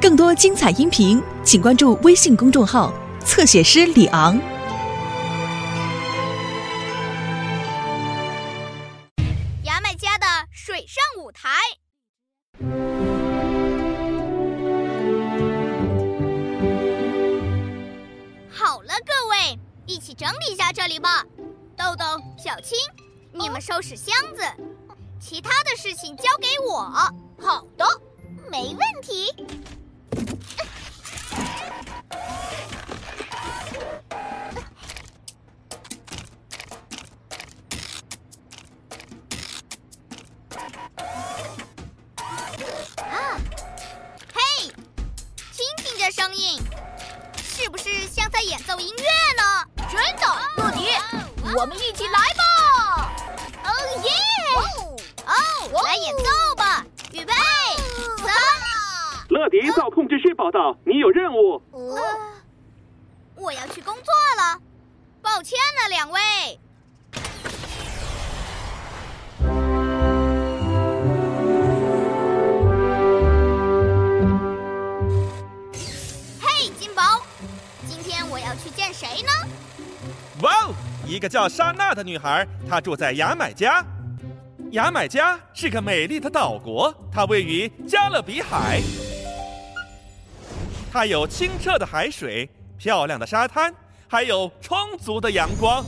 更多精彩音频，请关注微信公众号“侧写师李昂”。牙买加的水上舞台。好了，各位，一起整理一下这里吧。豆豆、小青，你们收拾箱子，其他的事情交给我。好的，没问题。啊，嘿，听听这声音，是不是像在演奏音乐呢？真的，乐迪，我们一起来吧！哦耶！哦，来演奏！乐迪到控制室报道，你有任务。呃，我要去工作了，抱歉了，两位。嘿，金宝，今天我要去见谁呢？哇哦，一个叫莎娜的女孩，她住在牙买加。牙买加是个美丽的岛国，它位于加勒比海。它有清澈的海水、漂亮的沙滩，还有充足的阳光。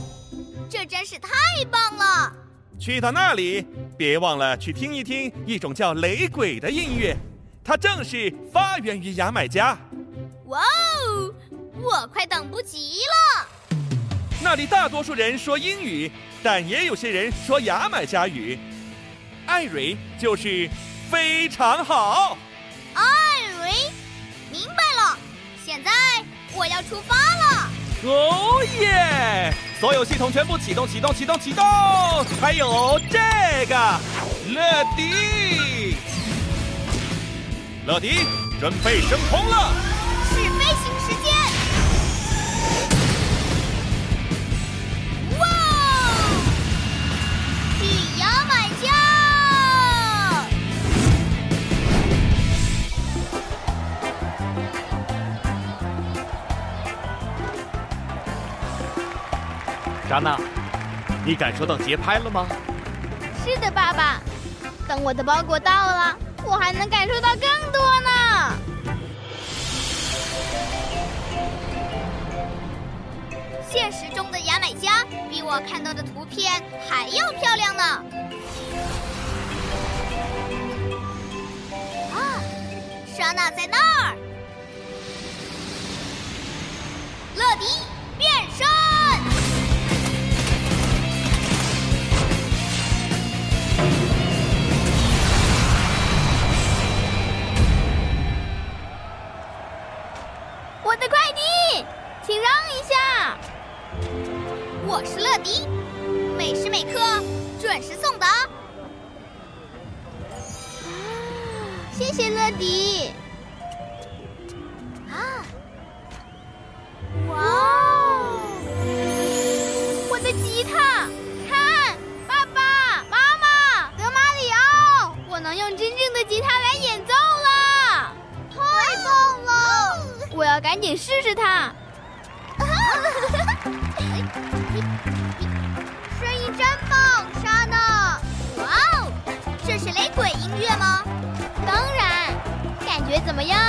这真是太棒了！去到那里，别忘了去听一听一种叫雷鬼的音乐，它正是发源于牙买加。哇哦，我快等不及了！那里大多数人说英语，但也有些人说牙买加语。艾瑞就是非常好。艾瑞，明白我要出发了。哦耶！所有系统全部启动，启动，启动，启动！还有这个，乐迪，乐迪，准备升空了。莎娜，你感受到节拍了吗？是的，爸爸。等我的包裹到了，我还能感受到更多呢。现实中的牙买加比我看到的图片还要漂亮呢。啊，莎娜在那儿。乐迪变身。我要赶紧试试它。声音真棒，莎娜！哇哦，这是雷鬼音乐吗？当然，感觉怎么样？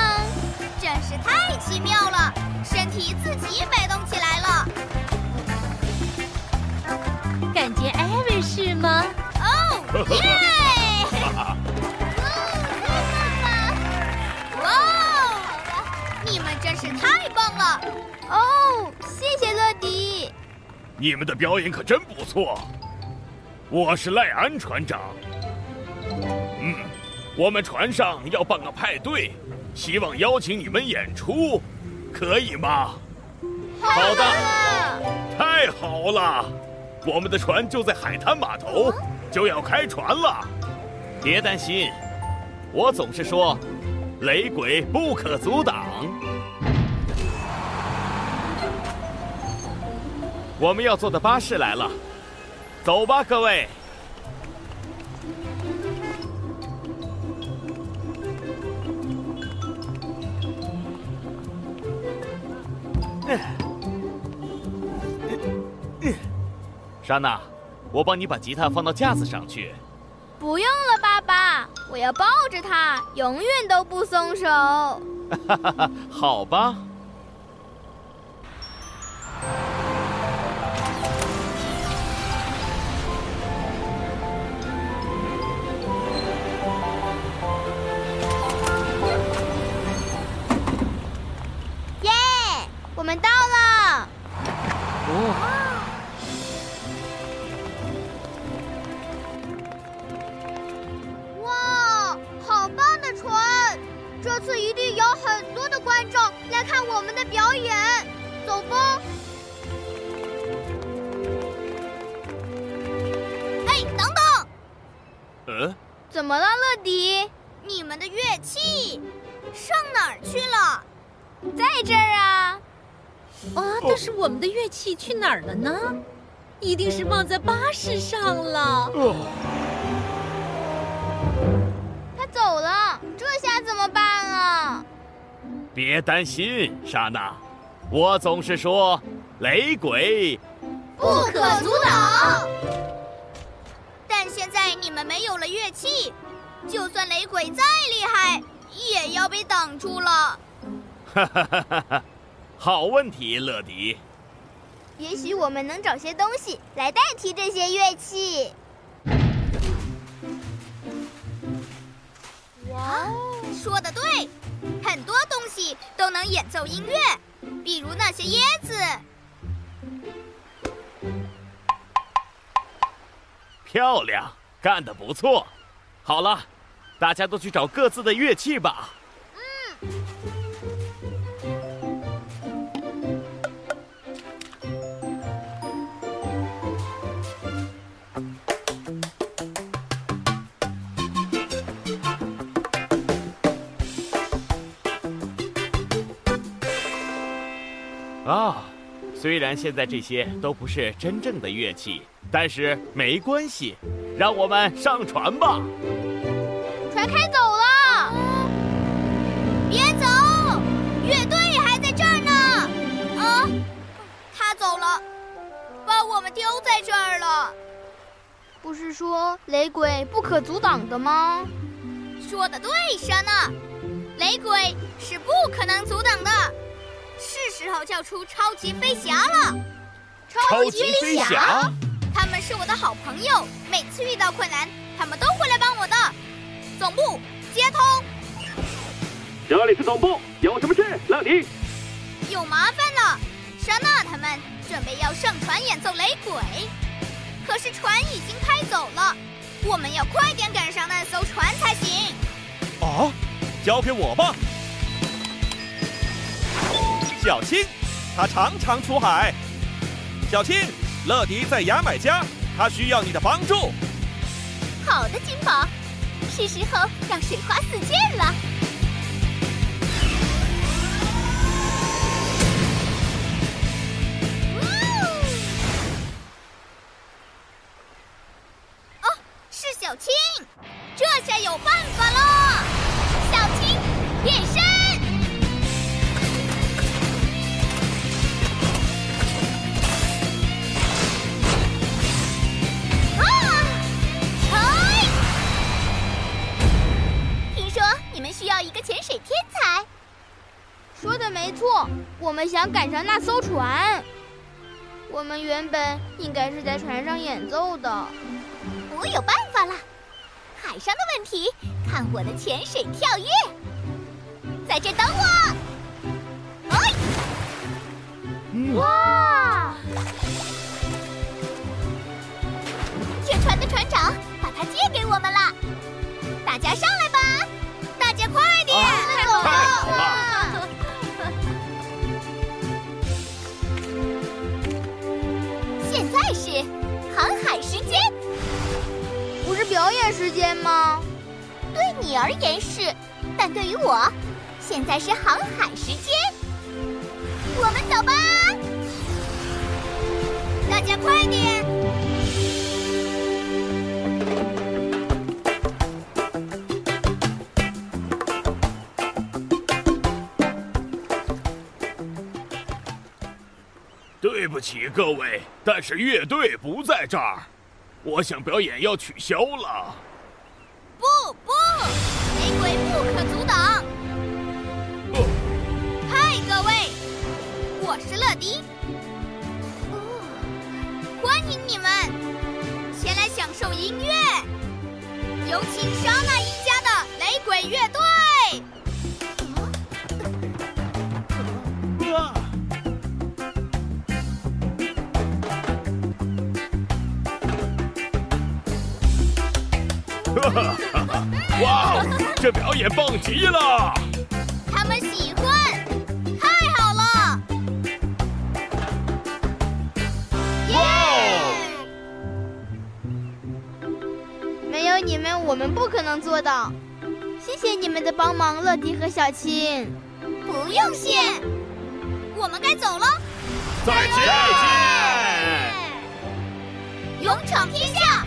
真是太奇妙了，身体自己摆是太棒了！哦，谢谢乐迪。你们的表演可真不错。我是赖安船长。嗯，我们船上要办个派对，希望邀请你们演出，可以吗？好的，太好了！我们的船就在海滩码头，就要开船了。别担心，我总是说，雷鬼不可阻挡。我们要坐的巴士来了，走吧，各位。莎娜，我帮你把吉他放到架子上去。不用了，爸爸，我要抱着它，永远都不松手。好吧。这次一定有很多的观众来看我们的表演，走吧！哎，等等！嗯？怎么了，乐迪？你们的乐器上哪儿去了？在这儿啊！啊，但是我们的乐器去哪儿了呢？一定是忘在巴士上了。他别担心，莎娜，我总是说，雷鬼不可阻挡。但现在你们没有了乐器，就算雷鬼再厉害，也要被挡住了。哈哈哈哈哈！好问题，乐迪。也许我们能找些东西来代替这些乐器。哇，说的对，很多东西都能演奏音乐，比如那些椰子。漂亮，干得不错。好了，大家都去找各自的乐器吧。啊，虽然现在这些都不是真正的乐器，但是没关系，让我们上船吧。船开走了，别走，乐队还在这儿呢。啊，他走了，把我们丢在这儿了。不是说雷鬼不可阻挡的吗？说的对，莎娜，雷鬼是不可能阻挡的。是时候叫出超级飞侠了！超级飞侠，他们是我的好朋友，每次遇到困难，他们都会来帮我的。总部接通，这里是总部，有什么事？乐迪，有麻烦了，莎娜他们准备要上船演奏雷鬼，可是船已经开走了，我们要快点赶上那艘船才行。啊，交给我吧。小青，他常常出海。小青，乐迪在牙买加，他需要你的帮助。好的，金宝，是时候让水花四溅了。错，我们想赶上那艘船。我们原本应该是在船上演奏的。我有办法了，海上的问题，看我的潜水跳跃。在这等我。哎！哇！这船的船长把它借给我们了，大家上来表演时间吗？对你而言是，但对于我，现在是航海时间。我们走吧！大家快点！对不起各位，但是乐队不在这儿，我想表演要取消了。不不，雷鬼不可阻挡。哦，嗨，各位，我是乐迪。哦，欢迎你们前来享受音乐。有请莎娜一家的雷鬼乐队。哇哦，这表演棒极了！他们喜欢，太好了！哇哦！没有你们，我们不可能做到。谢谢你们的帮忙，乐迪和小青。不用谢，我们该走了。再见！勇闯天下！